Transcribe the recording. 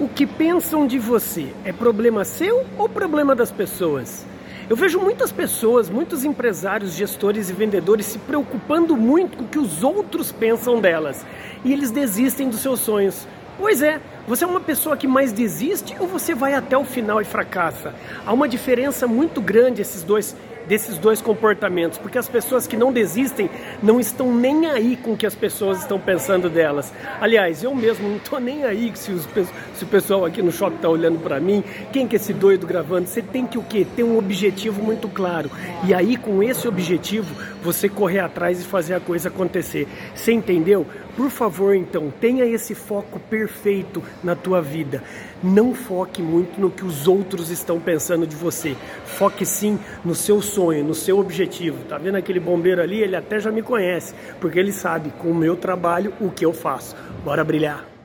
O que pensam de você é problema seu ou problema das pessoas? Eu vejo muitas pessoas, muitos empresários, gestores e vendedores se preocupando muito com o que os outros pensam delas e eles desistem dos seus sonhos. Pois é, você é uma pessoa que mais desiste ou você vai até o final e fracassa? Há uma diferença muito grande esses dois desses dois comportamentos, porque as pessoas que não desistem não estão nem aí com o que as pessoas estão pensando delas. Aliás, eu mesmo não estou nem aí se, os, se o pessoal aqui no shopping está olhando para mim, quem que é esse doido gravando? Você tem que o quê? Ter um objetivo muito claro. E aí, com esse objetivo, você correr atrás e fazer a coisa acontecer. Você entendeu? Por favor, então, tenha esse foco perfeito na tua vida. Não foque muito no que os outros estão pensando de você. Foque sim no seu sonho, no seu objetivo. Tá vendo aquele bombeiro ali? Ele até já me conhece, porque ele sabe com o meu trabalho o que eu faço. Bora brilhar.